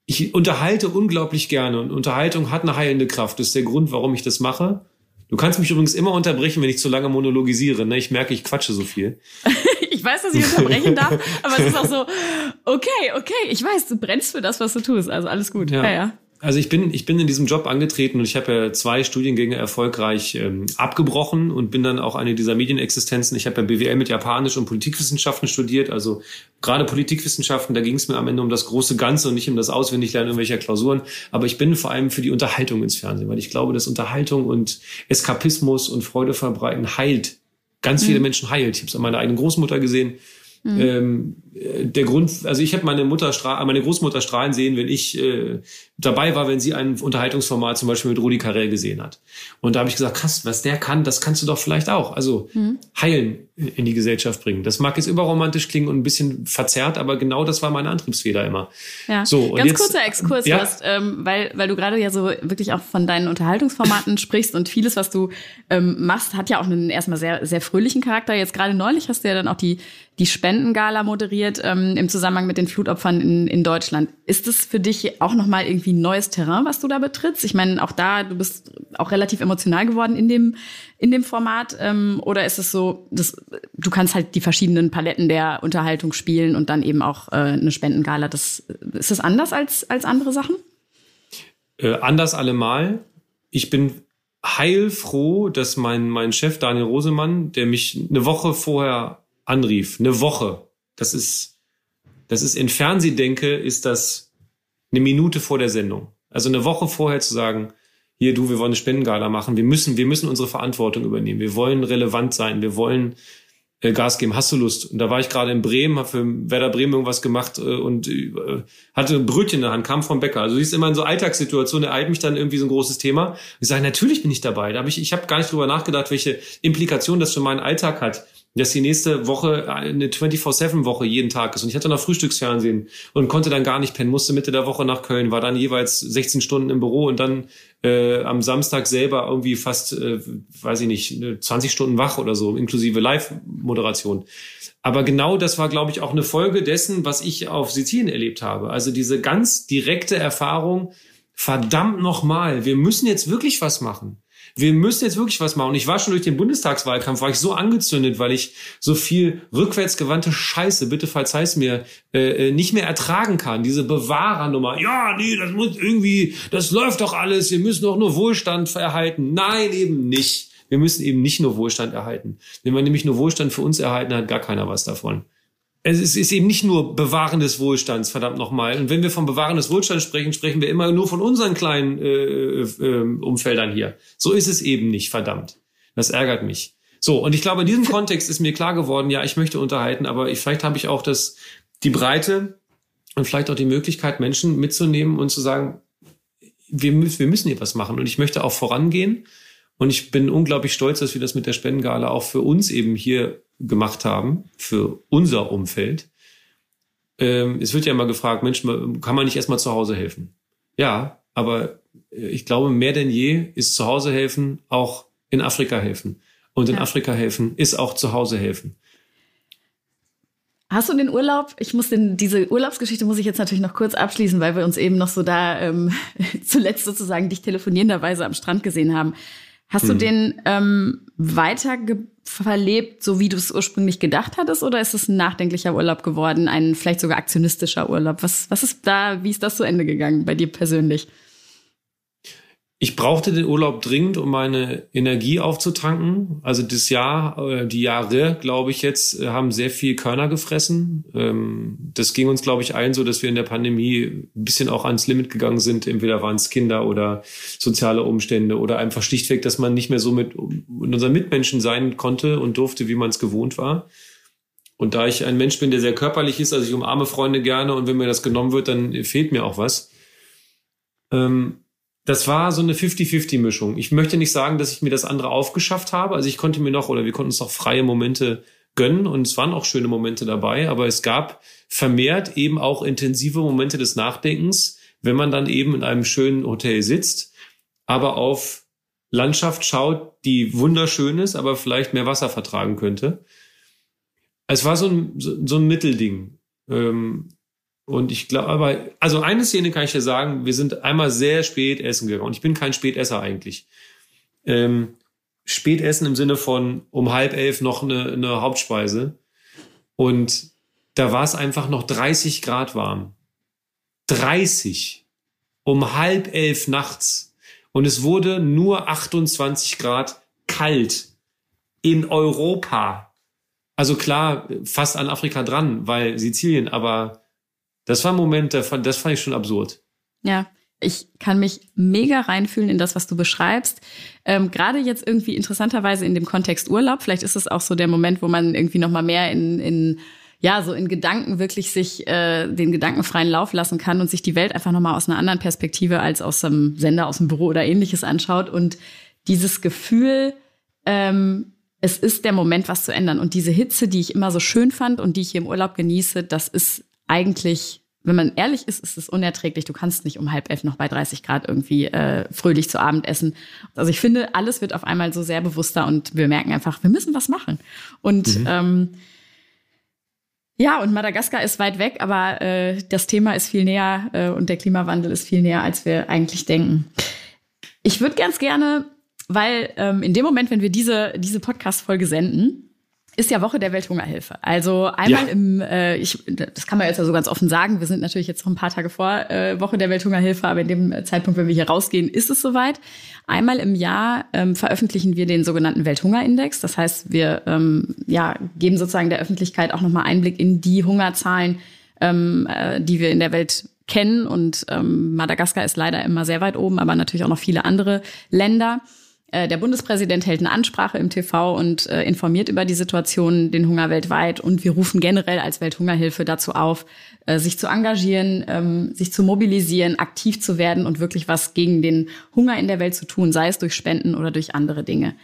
ich unterhalte unglaublich gerne und Unterhaltung hat eine heilende Kraft. Das ist der Grund, warum ich das mache. Du kannst mich übrigens immer unterbrechen, wenn ich zu lange monologisiere. Ne? Ich merke, ich quatsche so viel. ich weiß, dass ich unterbrechen darf, aber es ist auch so, okay, okay, ich weiß, du brennst für das, was du tust. Also alles gut. Ja, ja. ja. Also ich bin, ich bin in diesem Job angetreten und ich habe ja zwei Studiengänge erfolgreich ähm, abgebrochen und bin dann auch eine dieser Medienexistenzen. Ich habe ja BWL mit Japanisch und Politikwissenschaften studiert, also gerade Politikwissenschaften, da ging es mir am Ende um das große Ganze und nicht um das Auswendiglernen irgendwelcher Klausuren. Aber ich bin vor allem für die Unterhaltung ins Fernsehen, weil ich glaube, dass Unterhaltung und Eskapismus und Freude verbreiten heilt. Ganz mhm. viele Menschen heilt. Ich habe es an meiner eigenen Großmutter gesehen Mhm. Ähm, der Grund, also ich habe meine Mutter, meine Großmutter strahlen sehen, wenn ich äh, dabei war, wenn sie ein Unterhaltungsformat zum Beispiel mit Rudi Carell gesehen hat. Und da habe ich gesagt, krass, was der kann, das kannst du doch vielleicht auch. Also mhm. heilen in die Gesellschaft bringen. Das mag jetzt überromantisch klingen und ein bisschen verzerrt, aber genau das war meine Antriebsfeder immer. Ja. So, und Ganz jetzt, kurzer Exkurs, ja? hast, ähm, weil, weil du gerade ja so wirklich auch von deinen Unterhaltungsformaten sprichst und vieles, was du ähm, machst, hat ja auch einen erstmal sehr, sehr fröhlichen Charakter. Jetzt gerade neulich hast du ja dann auch die die Spendengala moderiert ähm, im Zusammenhang mit den Flutopfern in, in Deutschland. Ist es für dich auch nochmal irgendwie ein neues Terrain, was du da betrittst? Ich meine, auch da, du bist auch relativ emotional geworden in dem, in dem Format. Ähm, oder ist es so, dass du kannst halt die verschiedenen Paletten der Unterhaltung spielen und dann eben auch äh, eine Spendengala? Das, ist das anders als, als andere Sachen? Äh, anders allemal. Ich bin heilfroh, dass mein, mein Chef Daniel Rosemann, der mich eine Woche vorher anrief, eine Woche. Das ist, das ist in Fernsehdenke ist das eine Minute vor der Sendung. Also eine Woche vorher zu sagen, hier du, wir wollen eine Spendengala machen, wir müssen, wir müssen unsere Verantwortung übernehmen, wir wollen relevant sein, wir wollen äh, Gas geben, hast du Lust? Und da war ich gerade in Bremen, habe für Werder Bremen irgendwas gemacht äh, und äh, hatte ein Brötchen in der Hand, kam vom Bäcker. Also siehst immer in so Alltagssituationen, ereilt mich dann irgendwie so ein großes Thema. Ich sage, natürlich bin ich dabei. Da hab ich, ich habe gar nicht drüber nachgedacht, welche Implikationen das für meinen Alltag hat dass die nächste Woche eine 24-7-Woche jeden Tag ist. Und ich hatte noch Frühstücksfernsehen und konnte dann gar nicht pennen, musste Mitte der Woche nach Köln, war dann jeweils 16 Stunden im Büro und dann äh, am Samstag selber irgendwie fast, äh, weiß ich nicht, 20 Stunden wach oder so, inklusive Live-Moderation. Aber genau das war, glaube ich, auch eine Folge dessen, was ich auf Sizilien erlebt habe. Also diese ganz direkte Erfahrung, verdammt nochmal, wir müssen jetzt wirklich was machen wir müssen jetzt wirklich was machen. ich war schon durch den Bundestagswahlkampf, war ich so angezündet, weil ich so viel rückwärtsgewandte Scheiße, bitte verzeih's mir, äh, äh, nicht mehr ertragen kann. Diese Bewahrernummer. Ja, nee, das muss irgendwie, das läuft doch alles. Wir müssen doch nur Wohlstand erhalten. Nein, eben nicht. Wir müssen eben nicht nur Wohlstand erhalten. Wenn man nämlich nur Wohlstand für uns erhalten hat, gar keiner was davon es ist eben nicht nur Bewahren des Wohlstands, verdammt nochmal. Und wenn wir vom Bewahren des Wohlstands sprechen, sprechen wir immer nur von unseren kleinen äh, äh, Umfeldern hier. So ist es eben nicht, verdammt. Das ärgert mich. So, und ich glaube, in diesem Kontext ist mir klar geworden, ja, ich möchte unterhalten, aber ich, vielleicht habe ich auch das, die Breite und vielleicht auch die Möglichkeit, Menschen mitzunehmen und zu sagen, wir, wir müssen hier was machen. Und ich möchte auch vorangehen. Und ich bin unglaublich stolz, dass wir das mit der Spendengala auch für uns eben hier gemacht haben für unser Umfeld. Ähm, es wird ja immer gefragt, Mensch, kann man nicht erstmal zu Hause helfen? Ja, Aber äh, ich glaube, mehr denn je ist zu Hause helfen auch in Afrika helfen. Und in ja. Afrika helfen ist auch zu Hause helfen. Hast du den Urlaub? Ich muss den, diese Urlaubsgeschichte muss ich jetzt natürlich noch kurz abschließen, weil wir uns eben noch so da ähm, zuletzt sozusagen dich telefonierenderweise am Strand gesehen haben. Hast hm. du den ähm, weiter verlebt, so wie du es ursprünglich gedacht hattest, oder ist es ein nachdenklicher Urlaub geworden, ein vielleicht sogar aktionistischer Urlaub? Was, was ist da, wie ist das zu Ende gegangen bei dir persönlich? Ich brauchte den Urlaub dringend, um meine Energie aufzutanken. Also das Jahr, äh, die Jahre, glaube ich jetzt, äh, haben sehr viel Körner gefressen. Ähm, das ging uns, glaube ich, allen so, dass wir in der Pandemie ein bisschen auch ans Limit gegangen sind. Entweder waren es Kinder oder soziale Umstände oder einfach schlichtweg, dass man nicht mehr so mit unseren Mitmenschen sein konnte und durfte, wie man es gewohnt war. Und da ich ein Mensch bin, der sehr körperlich ist, also ich umarme Freunde gerne und wenn mir das genommen wird, dann fehlt mir auch was. Ähm, das war so eine 50-50-Mischung. Ich möchte nicht sagen, dass ich mir das andere aufgeschafft habe. Also ich konnte mir noch oder wir konnten uns noch freie Momente gönnen und es waren auch schöne Momente dabei, aber es gab vermehrt eben auch intensive Momente des Nachdenkens, wenn man dann eben in einem schönen Hotel sitzt, aber auf Landschaft schaut, die wunderschön ist, aber vielleicht mehr Wasser vertragen könnte. Es war so ein, so, ein Mittelding. Ähm, und ich glaube, aber, also eine Szene kann ich dir sagen, wir sind einmal sehr spät essen gegangen. Und ich bin kein Spätesser eigentlich. Ähm, spät essen im Sinne von um halb elf noch eine, eine Hauptspeise. Und da war es einfach noch 30 Grad warm. 30. Um halb elf nachts. Und es wurde nur 28 Grad kalt. In Europa. Also klar, fast an Afrika dran, weil Sizilien, aber das war ein Moment, das fand, ich schon absurd. Ja, ich kann mich mega reinfühlen in das, was du beschreibst. Ähm, Gerade jetzt irgendwie interessanterweise in dem Kontext Urlaub. Vielleicht ist es auch so der Moment, wo man irgendwie noch mal mehr in, in ja so in Gedanken wirklich sich äh, den gedankenfreien Lauf lassen kann und sich die Welt einfach noch mal aus einer anderen Perspektive als aus einem Sender aus dem Büro oder ähnliches anschaut und dieses Gefühl ähm, es ist der Moment, was zu ändern. Und diese Hitze, die ich immer so schön fand und die ich hier im Urlaub genieße, das ist eigentlich, wenn man ehrlich ist, ist es unerträglich. Du kannst nicht um halb elf noch bei 30 Grad irgendwie äh, fröhlich zu Abend essen. Also ich finde, alles wird auf einmal so sehr bewusster und wir merken einfach, wir müssen was machen. Und mhm. ähm, ja, und Madagaskar ist weit weg, aber äh, das Thema ist viel näher äh, und der Klimawandel ist viel näher, als wir eigentlich denken. Ich würde ganz gerne, weil ähm, in dem Moment, wenn wir diese, diese Podcast-Folge senden, ist ja Woche der Welthungerhilfe. Also einmal ja. im, äh, ich, das kann man jetzt ja so ganz offen sagen, wir sind natürlich jetzt noch ein paar Tage vor äh, Woche der Welthungerhilfe, aber in dem Zeitpunkt, wenn wir hier rausgehen, ist es soweit. Einmal im Jahr ähm, veröffentlichen wir den sogenannten Welthungerindex. Das heißt, wir ähm, ja, geben sozusagen der Öffentlichkeit auch nochmal Einblick in die Hungerzahlen, ähm, äh, die wir in der Welt kennen. Und ähm, Madagaskar ist leider immer sehr weit oben, aber natürlich auch noch viele andere Länder. Äh, der Bundespräsident hält eine Ansprache im TV und äh, informiert über die Situation, den Hunger weltweit. Und wir rufen generell als Welthungerhilfe dazu auf, äh, sich zu engagieren, ähm, sich zu mobilisieren, aktiv zu werden und wirklich was gegen den Hunger in der Welt zu tun, sei es durch Spenden oder durch andere Dinge.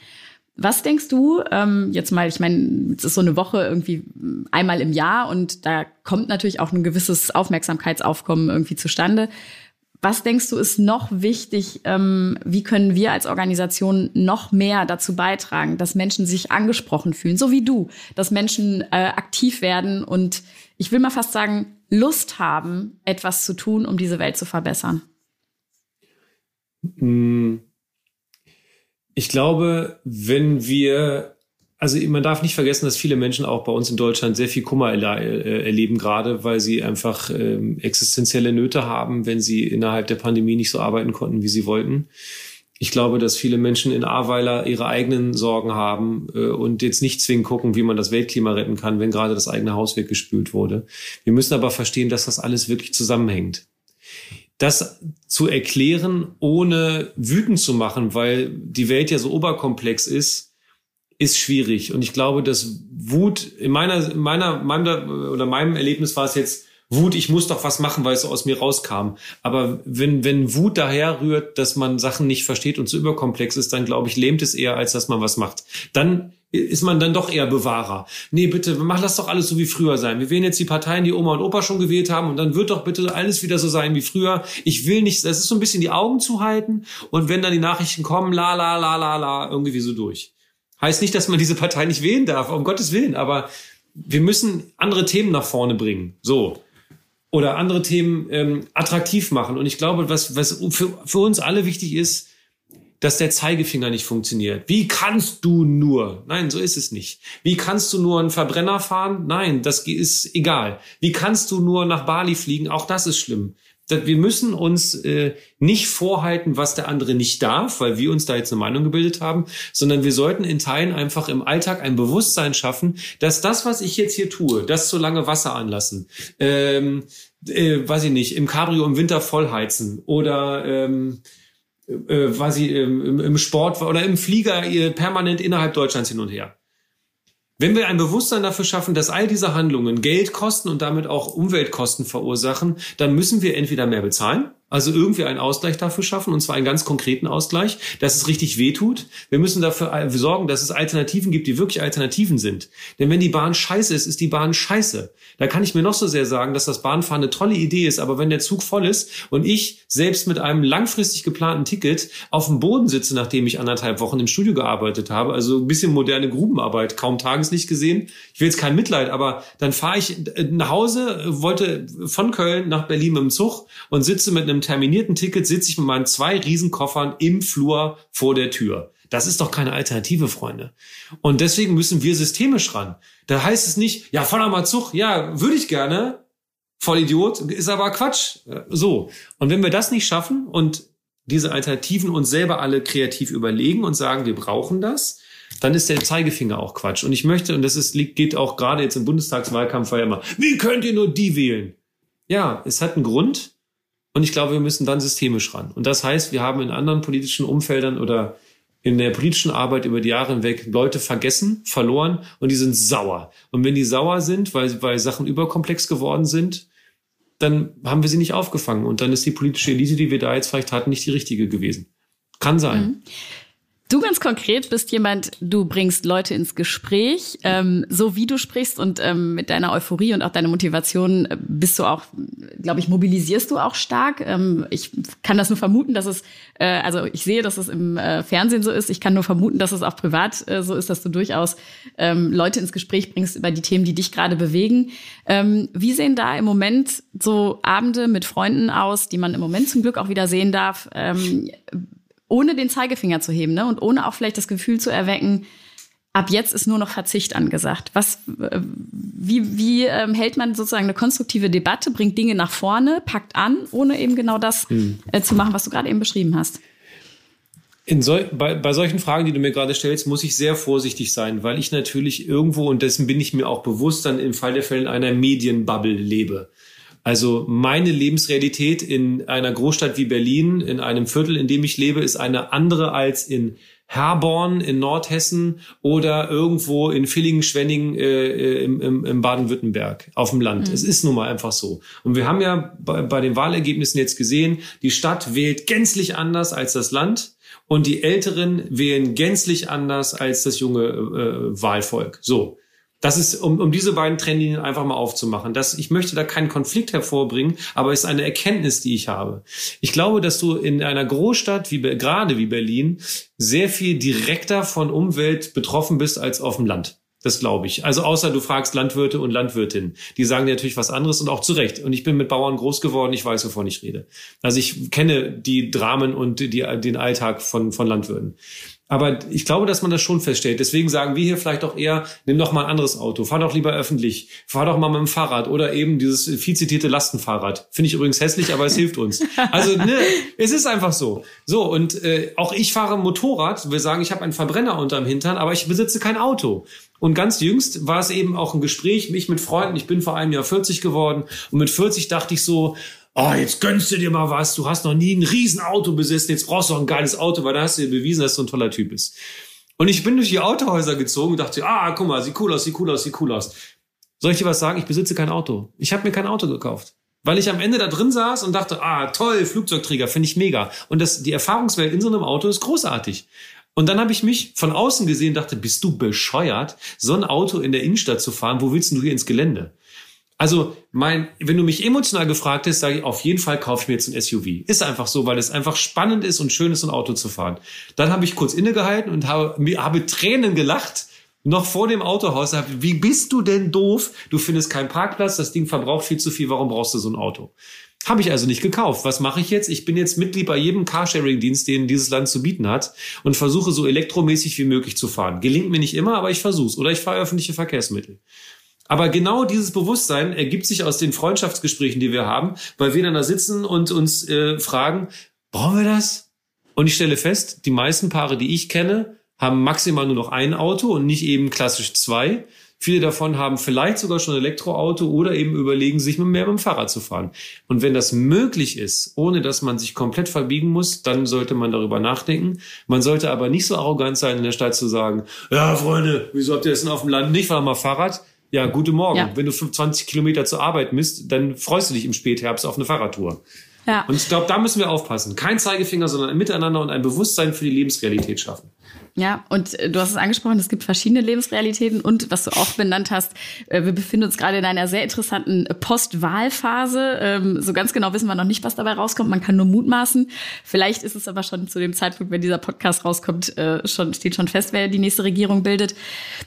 Was denkst du, ähm, jetzt mal, ich meine, es ist so eine Woche irgendwie einmal im Jahr und da kommt natürlich auch ein gewisses Aufmerksamkeitsaufkommen irgendwie zustande. Was denkst du ist noch wichtig? Ähm, wie können wir als Organisation noch mehr dazu beitragen, dass Menschen sich angesprochen fühlen, so wie du, dass Menschen äh, aktiv werden und ich will mal fast sagen, Lust haben, etwas zu tun, um diese Welt zu verbessern? Hm. Ich glaube, wenn wir also man darf nicht vergessen, dass viele Menschen auch bei uns in Deutschland sehr viel Kummer äh, erleben, gerade weil sie einfach ähm, existenzielle Nöte haben, wenn sie innerhalb der Pandemie nicht so arbeiten konnten, wie sie wollten. Ich glaube, dass viele Menschen in Ahrweiler ihre eigenen Sorgen haben äh, und jetzt nicht zwingend gucken, wie man das Weltklima retten kann, wenn gerade das eigene Haus weggespült wurde. Wir müssen aber verstehen, dass das alles wirklich zusammenhängt. Das zu erklären, ohne wütend zu machen, weil die Welt ja so oberkomplex ist, ist schwierig. Und ich glaube, dass Wut in meiner, meiner, meiner oder meinem Erlebnis war es jetzt Wut, ich muss doch was machen, weil es aus mir rauskam. Aber wenn, wenn Wut daher rührt, dass man Sachen nicht versteht und zu überkomplex ist, dann glaube ich, lähmt es eher, als dass man was macht. Dann ist man dann doch eher Bewahrer. Nee, bitte, mach das doch alles so wie früher sein. Wir wählen jetzt die Parteien, die Oma und Opa schon gewählt haben und dann wird doch bitte alles wieder so sein wie früher. Ich will nicht, das ist so ein bisschen die Augen zu halten und wenn dann die Nachrichten kommen, la la la la la, irgendwie so durch. Heißt nicht, dass man diese Partei nicht wählen darf, um Gottes Willen, aber wir müssen andere Themen nach vorne bringen. So. Oder andere Themen ähm, attraktiv machen. Und ich glaube, was, was für, für uns alle wichtig ist, dass der Zeigefinger nicht funktioniert. Wie kannst du nur? Nein, so ist es nicht. Wie kannst du nur einen Verbrenner fahren? Nein, das ist egal. Wie kannst du nur nach Bali fliegen? Auch das ist schlimm. Wir müssen uns äh, nicht vorhalten, was der andere nicht darf, weil wir uns da jetzt eine Meinung gebildet haben, sondern wir sollten in Teilen einfach im Alltag ein Bewusstsein schaffen, dass das, was ich jetzt hier tue, das zu lange Wasser anlassen, ähm, äh, weiß ich nicht, im Cabrio im Winter vollheizen oder ähm, äh, weiß ich, im, im Sport oder im Flieger permanent innerhalb Deutschlands hin und her. Wenn wir ein Bewusstsein dafür schaffen, dass all diese Handlungen Geld kosten und damit auch Umweltkosten verursachen, dann müssen wir entweder mehr bezahlen also irgendwie einen Ausgleich dafür schaffen, und zwar einen ganz konkreten Ausgleich, dass es richtig wehtut. Wir müssen dafür sorgen, dass es Alternativen gibt, die wirklich Alternativen sind. Denn wenn die Bahn scheiße ist, ist die Bahn scheiße. Da kann ich mir noch so sehr sagen, dass das Bahnfahren eine tolle Idee ist, aber wenn der Zug voll ist und ich selbst mit einem langfristig geplanten Ticket auf dem Boden sitze, nachdem ich anderthalb Wochen im Studio gearbeitet habe, also ein bisschen moderne Grubenarbeit, kaum Tageslicht gesehen. Ich will jetzt kein Mitleid, aber dann fahre ich nach Hause, wollte von Köln nach Berlin mit dem Zug und sitze mit einem terminierten Ticket sitze ich mit meinen zwei Riesenkoffern im Flur vor der Tür. Das ist doch keine Alternative, Freunde. Und deswegen müssen wir systemisch ran. Da heißt es nicht, ja, fahr Zug. Ja, würde ich gerne. Voll Idiot. Ist aber Quatsch. So. Und wenn wir das nicht schaffen und diese Alternativen uns selber alle kreativ überlegen und sagen, wir brauchen das, dann ist der Zeigefinger auch Quatsch. Und ich möchte, und das ist, geht auch gerade jetzt im Bundestagswahlkampf ja immer, wie könnt ihr nur die wählen? Ja, es hat einen Grund. Und ich glaube, wir müssen dann systemisch ran. Und das heißt, wir haben in anderen politischen Umfeldern oder in der politischen Arbeit über die Jahre hinweg Leute vergessen, verloren und die sind sauer. Und wenn die sauer sind, weil, weil Sachen überkomplex geworden sind, dann haben wir sie nicht aufgefangen. Und dann ist die politische Elite, die wir da jetzt vielleicht hatten, nicht die richtige gewesen. Kann sein. Mhm. Du ganz konkret bist jemand, du bringst Leute ins Gespräch, ähm, so wie du sprichst und ähm, mit deiner Euphorie und auch deiner Motivation äh, bist du auch, glaube ich, mobilisierst du auch stark. Ähm, ich kann das nur vermuten, dass es, äh, also ich sehe, dass es im äh, Fernsehen so ist. Ich kann nur vermuten, dass es auch privat äh, so ist, dass du durchaus ähm, Leute ins Gespräch bringst über die Themen, die dich gerade bewegen. Ähm, wie sehen da im Moment so Abende mit Freunden aus, die man im Moment zum Glück auch wieder sehen darf? Ähm, ohne den Zeigefinger zu heben ne? und ohne auch vielleicht das Gefühl zu erwecken, ab jetzt ist nur noch Verzicht angesagt. Was, äh, wie, wie ähm, hält man sozusagen eine konstruktive Debatte, bringt Dinge nach vorne, packt an, ohne eben genau das mhm. äh, zu machen, was du gerade eben beschrieben hast? Sol bei, bei solchen Fragen, die du mir gerade stellst, muss ich sehr vorsichtig sein, weil ich natürlich irgendwo, und dessen bin ich mir auch bewusst, dann im Fall der Fälle in einer Medienbubble lebe. Also meine Lebensrealität in einer Großstadt wie Berlin, in einem Viertel, in dem ich lebe, ist eine andere als in Herborn in Nordhessen oder irgendwo in Villingen, Schwenning äh, äh, im, im, im Baden-Württemberg auf dem Land. Mhm. Es ist nun mal einfach so. Und wir haben ja bei, bei den Wahlergebnissen jetzt gesehen, die Stadt wählt gänzlich anders als das Land und die Älteren wählen gänzlich anders als das junge äh, Wahlvolk. So. Das ist, um, um diese beiden Trennlinien einfach mal aufzumachen. Das, ich möchte da keinen Konflikt hervorbringen, aber es ist eine Erkenntnis, die ich habe. Ich glaube, dass du in einer Großstadt, wie gerade wie Berlin, sehr viel direkter von Umwelt betroffen bist als auf dem Land. Das glaube ich. Also außer du fragst Landwirte und Landwirtinnen. Die sagen dir natürlich was anderes und auch zu Recht. Und ich bin mit Bauern groß geworden, ich weiß, wovon ich rede. Also ich kenne die Dramen und die, den Alltag von, von Landwirten. Aber ich glaube, dass man das schon feststellt. Deswegen sagen wir hier vielleicht auch eher, nimm doch mal ein anderes Auto, fahr doch lieber öffentlich, fahr doch mal mit dem Fahrrad oder eben dieses viel zitierte Lastenfahrrad. Finde ich übrigens hässlich, aber es hilft uns. Also ne, es ist einfach so. So und äh, auch ich fahre Motorrad. Wir sagen, ich habe einen Verbrenner unterm Hintern, aber ich besitze kein Auto. Und ganz jüngst war es eben auch ein Gespräch, mich mit Freunden. Ich bin vor einem Jahr 40 geworden und mit 40 dachte ich so, oh, jetzt gönnst du dir mal was, du hast noch nie ein Riesenauto besessen, jetzt brauchst du auch ein geiles Auto, weil da hast du dir bewiesen, dass du ein toller Typ bist. Und ich bin durch die Autohäuser gezogen und dachte, ah, guck mal, sieht cool aus, sieht cool aus, sieht cool aus. Soll ich dir was sagen? Ich besitze kein Auto. Ich habe mir kein Auto gekauft. Weil ich am Ende da drin saß und dachte, ah, toll, Flugzeugträger, finde ich mega. Und das, die Erfahrungswelt in so einem Auto ist großartig. Und dann habe ich mich von außen gesehen, dachte, bist du bescheuert, so ein Auto in der Innenstadt zu fahren? Wo willst du hier ins Gelände? Also, mein, wenn du mich emotional gefragt hast, sage ich, auf jeden Fall kaufe ich mir jetzt ein SUV. Ist einfach so, weil es einfach spannend ist und schön ist, ein Auto zu fahren. Dann habe ich kurz innegehalten und habe, habe Tränen gelacht, noch vor dem Autohaus. Wie bist du denn doof? Du findest keinen Parkplatz, das Ding verbraucht viel zu viel, warum brauchst du so ein Auto? Habe ich also nicht gekauft. Was mache ich jetzt? Ich bin jetzt Mitglied bei jedem Carsharing-Dienst, den dieses Land zu bieten hat und versuche so elektromäßig wie möglich zu fahren. Gelingt mir nicht immer, aber ich versuche Oder ich fahre öffentliche Verkehrsmittel. Aber genau dieses Bewusstsein ergibt sich aus den Freundschaftsgesprächen, die wir haben, weil wir dann da sitzen und uns äh, fragen, brauchen wir das? Und ich stelle fest, die meisten Paare, die ich kenne, haben maximal nur noch ein Auto und nicht eben klassisch zwei. Viele davon haben vielleicht sogar schon ein Elektroauto oder eben überlegen, sich mehr mit dem Fahrrad zu fahren. Und wenn das möglich ist, ohne dass man sich komplett verbiegen muss, dann sollte man darüber nachdenken. Man sollte aber nicht so arrogant sein, in der Stadt zu sagen, ja, Freunde, wieso habt ihr das denn auf dem Land nicht? Fahr mal Fahrrad. Ja, guten Morgen. Ja. Wenn du 25 Kilometer zur Arbeit misst, dann freust du dich im Spätherbst auf eine Fahrradtour. Ja. Und ich glaube, da müssen wir aufpassen. Kein Zeigefinger, sondern ein Miteinander und ein Bewusstsein für die Lebensrealität schaffen. Ja, und äh, du hast es angesprochen, es gibt verschiedene Lebensrealitäten und was du auch benannt hast, äh, wir befinden uns gerade in einer sehr interessanten Postwahlphase. Ähm, so ganz genau wissen wir noch nicht, was dabei rauskommt. Man kann nur mutmaßen. Vielleicht ist es aber schon zu dem Zeitpunkt, wenn dieser Podcast rauskommt, äh, schon, steht schon fest, wer die nächste Regierung bildet.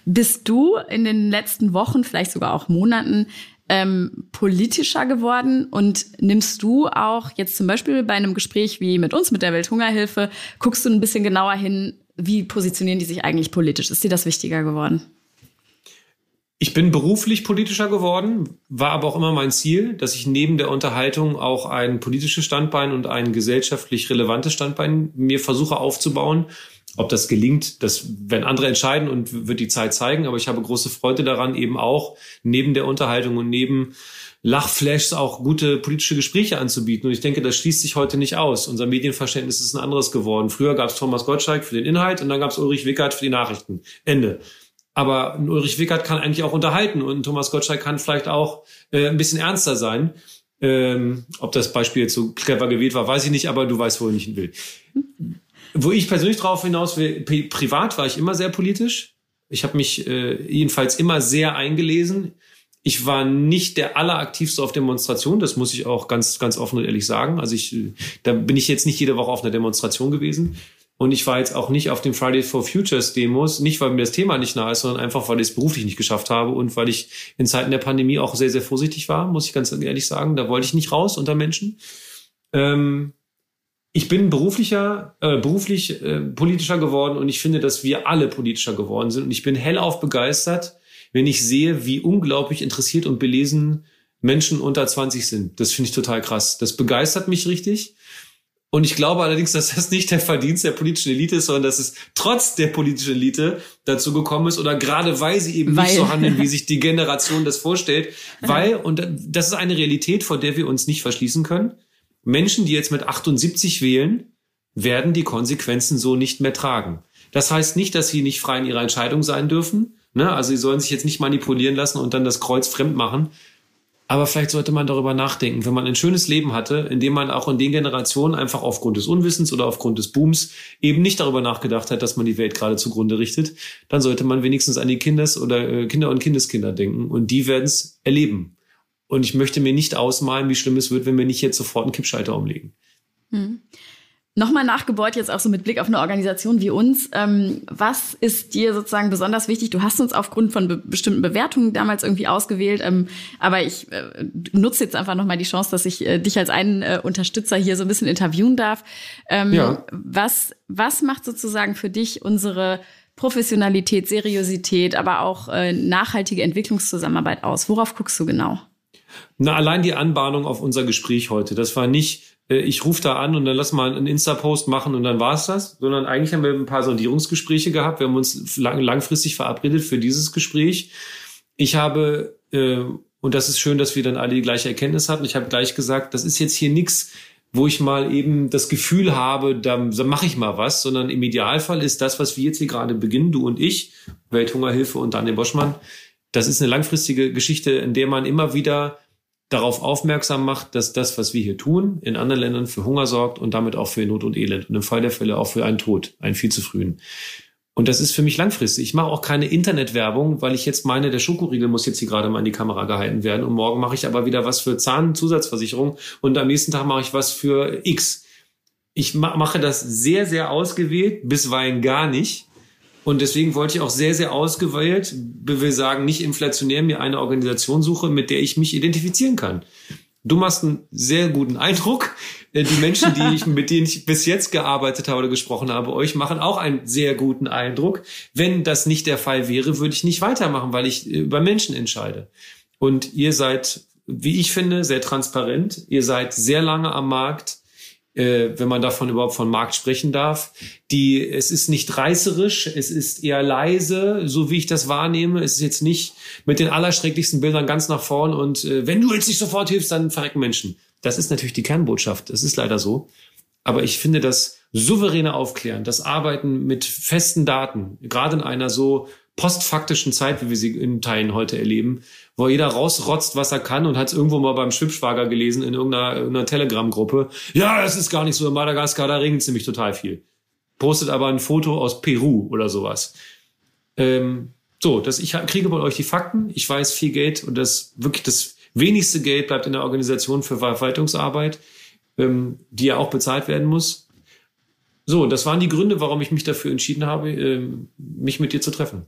Bist du in den letzten Wochen, vielleicht sogar auch Monaten, ähm, politischer geworden und nimmst du auch jetzt zum Beispiel bei einem Gespräch wie mit uns, mit der Welthungerhilfe, guckst du ein bisschen genauer hin, wie positionieren die sich eigentlich politisch? Ist dir das wichtiger geworden? Ich bin beruflich politischer geworden, war aber auch immer mein Ziel, dass ich neben der Unterhaltung auch ein politisches Standbein und ein gesellschaftlich relevantes Standbein mir versuche aufzubauen. Ob das gelingt, das werden andere entscheiden und wird die Zeit zeigen. Aber ich habe große Freude daran, eben auch neben der Unterhaltung und neben Lachflashs auch gute politische Gespräche anzubieten. Und ich denke, das schließt sich heute nicht aus. Unser Medienverständnis ist ein anderes geworden. Früher gab es Thomas Gottschalk für den Inhalt und dann gab es Ulrich Wickert für die Nachrichten. Ende. Aber ein Ulrich Wickert kann eigentlich auch unterhalten und ein Thomas Gottschalk kann vielleicht auch äh, ein bisschen ernster sein. Ähm, ob das Beispiel jetzt so clever gewählt war, weiß ich nicht, aber du weißt, wo ich hin will. Wo ich persönlich drauf hinaus will, privat war ich immer sehr politisch. Ich habe mich äh, jedenfalls immer sehr eingelesen. Ich war nicht der alleraktivste auf Demonstrationen, das muss ich auch ganz, ganz offen und ehrlich sagen. Also ich, da bin ich jetzt nicht jede Woche auf einer Demonstration gewesen. Und ich war jetzt auch nicht auf den Fridays for Futures Demos, nicht weil mir das Thema nicht nahe ist, sondern einfach, weil ich es beruflich nicht geschafft habe und weil ich in Zeiten der Pandemie auch sehr, sehr vorsichtig war, muss ich ganz ehrlich sagen. Da wollte ich nicht raus unter Menschen. Ähm, ich bin beruflicher, äh, beruflich äh, politischer geworden und ich finde, dass wir alle politischer geworden sind. Und ich bin hellauf begeistert, wenn ich sehe, wie unglaublich interessiert und belesen Menschen unter 20 sind. Das finde ich total krass. Das begeistert mich richtig. Und ich glaube allerdings, dass das nicht der Verdienst der politischen Elite ist, sondern dass es trotz der politischen Elite dazu gekommen ist oder gerade weil sie eben weil. nicht so handeln, wie sich die Generation das vorstellt. Weil, und das ist eine Realität, vor der wir uns nicht verschließen können. Menschen, die jetzt mit 78 wählen, werden die Konsequenzen so nicht mehr tragen. Das heißt nicht, dass sie nicht frei in ihrer Entscheidung sein dürfen, Ne? Also sie sollen sich jetzt nicht manipulieren lassen und dann das Kreuz fremd machen. Aber vielleicht sollte man darüber nachdenken, wenn man ein schönes Leben hatte, in dem man auch in den Generationen einfach aufgrund des Unwissens oder aufgrund des Booms eben nicht darüber nachgedacht hat, dass man die Welt gerade zugrunde richtet, dann sollte man wenigstens an die Kindes- oder äh, Kinder und Kindeskinder denken und die werden es erleben. Und ich möchte mir nicht ausmalen, wie schlimm es wird, wenn wir nicht jetzt sofort einen Kippschalter umlegen. Hm. Nochmal nachgebohrt, jetzt auch so mit Blick auf eine Organisation wie uns. Ähm, was ist dir sozusagen besonders wichtig? Du hast uns aufgrund von be bestimmten Bewertungen damals irgendwie ausgewählt, ähm, aber ich äh, nutze jetzt einfach nochmal die Chance, dass ich äh, dich als einen äh, Unterstützer hier so ein bisschen interviewen darf. Ähm, ja. Was, was macht sozusagen für dich unsere Professionalität, Seriosität, aber auch äh, nachhaltige Entwicklungszusammenarbeit aus? Worauf guckst du genau? Na, allein die Anbahnung auf unser Gespräch heute. Das war nicht äh, ich rufe da an und dann lass mal einen Insta-Post machen und dann war's das, sondern eigentlich haben wir ein paar Sondierungsgespräche gehabt. Wir haben uns lang, langfristig verabredet für dieses Gespräch. Ich habe, äh, und das ist schön, dass wir dann alle die gleiche Erkenntnis hatten, ich habe gleich gesagt, das ist jetzt hier nichts, wo ich mal eben das Gefühl habe, da, da mache ich mal was, sondern im Idealfall ist das, was wir jetzt hier gerade beginnen, du und ich, Welthungerhilfe und Daniel Boschmann, das ist eine langfristige Geschichte, in der man immer wieder darauf aufmerksam macht, dass das, was wir hier tun, in anderen Ländern für Hunger sorgt und damit auch für Not und Elend und im Fall der Fälle auch für einen Tod, einen viel zu frühen. Und das ist für mich langfristig. Ich mache auch keine Internetwerbung, weil ich jetzt meine, der Schokoriegel muss jetzt hier gerade mal in die Kamera gehalten werden. Und morgen mache ich aber wieder was für Zahnzusatzversicherung und am nächsten Tag mache ich was für X. Ich mache das sehr, sehr ausgewählt, bisweilen gar nicht. Und deswegen wollte ich auch sehr, sehr ausgewählt, will sagen, nicht inflationär mir eine Organisation suche, mit der ich mich identifizieren kann. Du machst einen sehr guten Eindruck. Äh, die Menschen, die ich, mit denen ich bis jetzt gearbeitet habe oder gesprochen habe, euch machen auch einen sehr guten Eindruck. Wenn das nicht der Fall wäre, würde ich nicht weitermachen, weil ich äh, über Menschen entscheide. Und ihr seid, wie ich finde, sehr transparent. Ihr seid sehr lange am Markt äh, wenn man davon überhaupt von Markt sprechen darf. Die, es ist nicht reißerisch, es ist eher leise, so wie ich das wahrnehme. Es ist jetzt nicht mit den allerschrecklichsten Bildern ganz nach vorn und äh, wenn du jetzt nicht sofort hilfst, dann verrecken Menschen. Das ist natürlich die Kernbotschaft. Das ist leider so. Aber ich finde das souveräne Aufklären, das Arbeiten mit festen Daten, gerade in einer so postfaktischen Zeit, wie wir sie in Teilen heute erleben, wo jeder rausrotzt, was er kann und hat es irgendwo mal beim Schwippschwager gelesen in irgendeiner, irgendeiner Telegram-Gruppe. Ja, das ist gar nicht so in Madagaskar, da regnet es nämlich total viel. Postet aber ein Foto aus Peru oder sowas. Ähm, so, dass ich kriege bei euch die Fakten. Ich weiß viel Geld und das wirklich das wenigste Geld bleibt in der Organisation für Verwaltungsarbeit, ähm, die ja auch bezahlt werden muss. So, das waren die Gründe, warum ich mich dafür entschieden habe, ähm, mich mit dir zu treffen.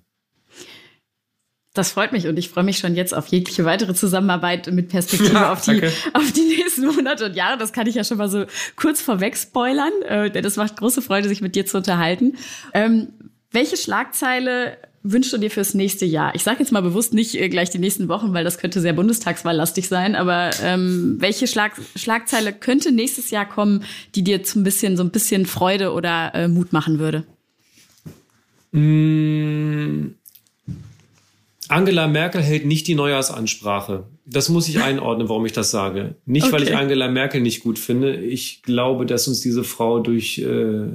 Das freut mich und ich freue mich schon jetzt auf jegliche weitere Zusammenarbeit mit Perspektive ja, auf, die, auf die nächsten Monate und Jahre. Das kann ich ja schon mal so kurz vorweg spoilern. Äh, das macht große Freude, sich mit dir zu unterhalten. Ähm, welche Schlagzeile wünschst du dir fürs nächste Jahr? Ich sage jetzt mal bewusst nicht äh, gleich die nächsten Wochen, weil das könnte sehr bundestagswahllastig sein. Aber ähm, welche Schlag Schlagzeile könnte nächstes Jahr kommen, die dir zum bisschen so ein bisschen Freude oder äh, Mut machen würde? Mmh Angela Merkel hält nicht die Neujahrsansprache. Das muss ich einordnen, warum ich das sage. Nicht, okay. weil ich Angela Merkel nicht gut finde. Ich glaube, dass uns diese Frau durch äh,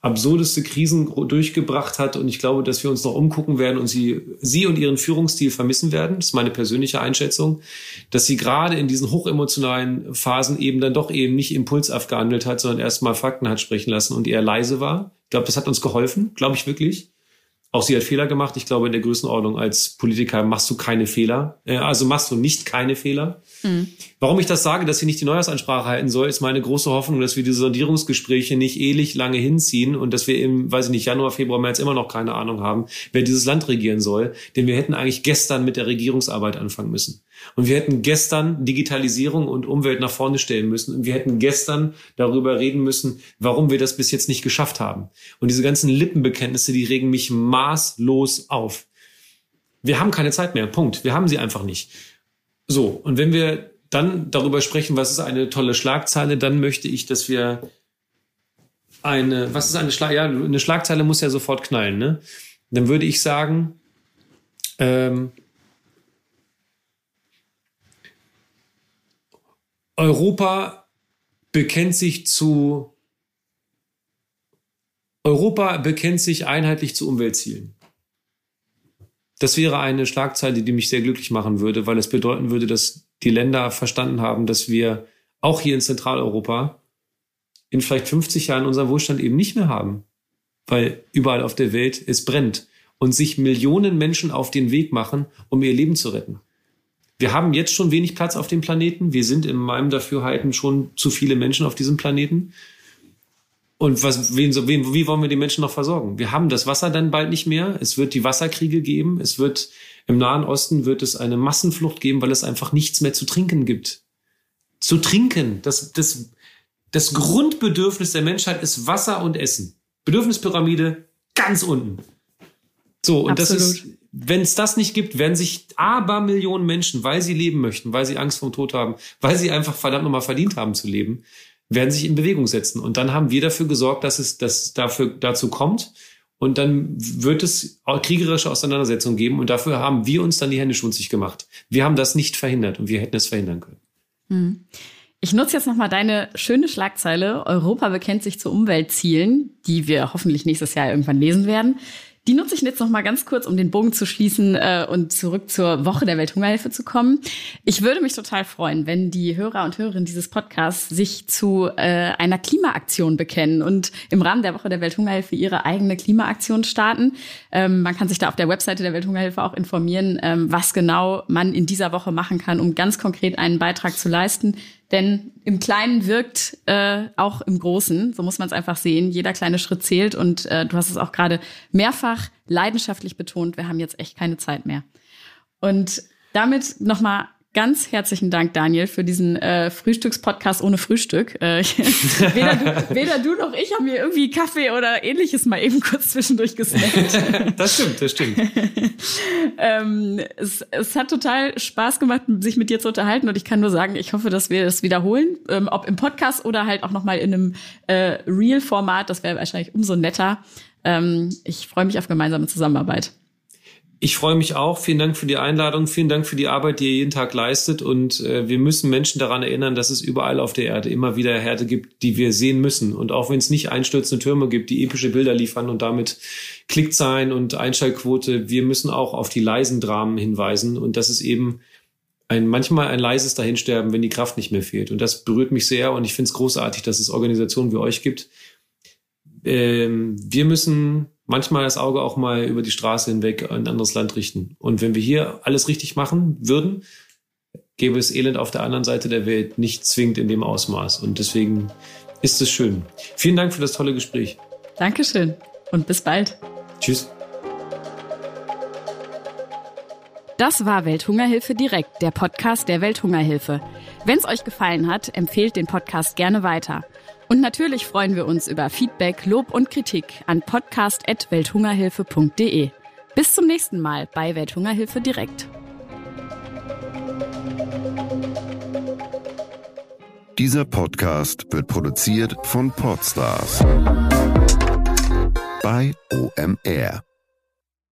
absurdeste Krisen durchgebracht hat und ich glaube, dass wir uns noch umgucken werden und sie, sie und ihren Führungsstil vermissen werden. Das ist meine persönliche Einschätzung, dass sie gerade in diesen hochemotionalen Phasen eben dann doch eben nicht impulshaft gehandelt hat, sondern erstmal Fakten hat sprechen lassen und eher leise war. Ich glaube, das hat uns geholfen, glaube ich wirklich. Auch sie hat Fehler gemacht. Ich glaube, in der Größenordnung als Politiker machst du keine Fehler. Äh, also machst du nicht keine Fehler. Mhm. Warum ich das sage, dass sie nicht die Neujahrsansprache halten soll, ist meine große Hoffnung, dass wir diese Sondierungsgespräche nicht ewig lange hinziehen und dass wir im, weiß ich nicht, Januar, Februar, März immer noch keine Ahnung haben, wer dieses Land regieren soll. Denn wir hätten eigentlich gestern mit der Regierungsarbeit anfangen müssen. Und wir hätten gestern Digitalisierung und Umwelt nach vorne stellen müssen. Und wir hätten gestern darüber reden müssen, warum wir das bis jetzt nicht geschafft haben. Und diese ganzen Lippenbekenntnisse, die regen mich maßlos auf. Wir haben keine Zeit mehr. Punkt. Wir haben sie einfach nicht. So. Und wenn wir dann darüber sprechen, was ist eine tolle Schlagzeile, dann möchte ich, dass wir eine, was ist eine Schlag, ja, eine Schlagzeile muss ja sofort knallen, ne? Dann würde ich sagen, ähm, Europa bekennt sich zu Europa bekennt sich einheitlich zu Umweltzielen. Das wäre eine Schlagzeile, die mich sehr glücklich machen würde, weil es bedeuten würde, dass die Länder verstanden haben, dass wir auch hier in Zentraleuropa in vielleicht 50 Jahren unseren Wohlstand eben nicht mehr haben, weil überall auf der Welt es brennt und sich Millionen Menschen auf den Weg machen, um ihr Leben zu retten. Wir haben jetzt schon wenig Platz auf dem Planeten. Wir sind in meinem Dafürhalten schon zu viele Menschen auf diesem Planeten. Und was, wen, wen, wie wollen wir die Menschen noch versorgen? Wir haben das Wasser dann bald nicht mehr. Es wird die Wasserkriege geben. Es wird im Nahen Osten wird es eine Massenflucht geben, weil es einfach nichts mehr zu trinken gibt. Zu trinken, das, das, das Grundbedürfnis der Menschheit ist Wasser und Essen. Bedürfnispyramide ganz unten. So, und Absolut. das ist, wenn es das nicht gibt, werden sich aber Millionen Menschen, weil sie leben möchten, weil sie Angst vom Tod haben, weil sie einfach verdammt nochmal verdient haben zu leben, werden sich in Bewegung setzen. Und dann haben wir dafür gesorgt, dass es dass dafür dazu kommt. Und dann wird es kriegerische Auseinandersetzungen geben. Und dafür haben wir uns dann die Hände schmutzig gemacht. Wir haben das nicht verhindert und wir hätten es verhindern können. Hm. Ich nutze jetzt nochmal deine schöne Schlagzeile. Europa bekennt sich zu Umweltzielen, die wir hoffentlich nächstes Jahr irgendwann lesen werden. Die nutze ich jetzt noch mal ganz kurz, um den Bogen zu schließen äh, und zurück zur Woche der Welthungerhilfe zu kommen. Ich würde mich total freuen, wenn die Hörer und Hörerinnen dieses Podcasts sich zu äh, einer Klimaaktion bekennen und im Rahmen der Woche der Welthungerhilfe ihre eigene Klimaaktion starten. Ähm, man kann sich da auf der Webseite der Welthungerhilfe auch informieren, ähm, was genau man in dieser Woche machen kann, um ganz konkret einen Beitrag zu leisten. Denn im Kleinen wirkt äh, auch im Großen. So muss man es einfach sehen. Jeder kleine Schritt zählt. Und äh, du hast es auch gerade mehrfach leidenschaftlich betont. Wir haben jetzt echt keine Zeit mehr. Und damit nochmal ganz herzlichen Dank, Daniel, für diesen äh, Frühstückspodcast ohne Frühstück. Äh, weder, du, weder du noch ich haben mir irgendwie Kaffee oder ähnliches mal eben kurz zwischendurch gesnackt. das stimmt, das stimmt. ähm, es, es hat total Spaß gemacht, sich mit dir zu unterhalten und ich kann nur sagen, ich hoffe, dass wir das wiederholen, ähm, ob im Podcast oder halt auch nochmal in einem äh, Real-Format. Das wäre wahrscheinlich umso netter. Ähm, ich freue mich auf gemeinsame Zusammenarbeit. Ich freue mich auch. Vielen Dank für die Einladung. Vielen Dank für die Arbeit, die ihr jeden Tag leistet. Und äh, wir müssen Menschen daran erinnern, dass es überall auf der Erde immer wieder Härte gibt, die wir sehen müssen. Und auch wenn es nicht einstürzende Türme gibt, die epische Bilder liefern und damit Klickzahlen und Einschaltquote, wir müssen auch auf die leisen Dramen hinweisen. Und das ist eben ein manchmal ein leises Dahinsterben, wenn die Kraft nicht mehr fehlt. Und das berührt mich sehr. Und ich finde es großartig, dass es Organisationen wie euch gibt. Ähm, wir müssen manchmal das Auge auch mal über die Straße hinweg in ein anderes Land richten. Und wenn wir hier alles richtig machen würden, gäbe es Elend auf der anderen Seite der Welt nicht zwingend in dem Ausmaß. Und deswegen ist es schön. Vielen Dank für das tolle Gespräch. Dankeschön und bis bald. Tschüss. Das war Welthungerhilfe direkt, der Podcast der Welthungerhilfe. Wenn es euch gefallen hat, empfehlt den Podcast gerne weiter. Und natürlich freuen wir uns über Feedback, Lob und Kritik an podcast.welthungerhilfe.de. Bis zum nächsten Mal bei Welthungerhilfe direkt. Dieser Podcast wird produziert von Podstars bei OMR.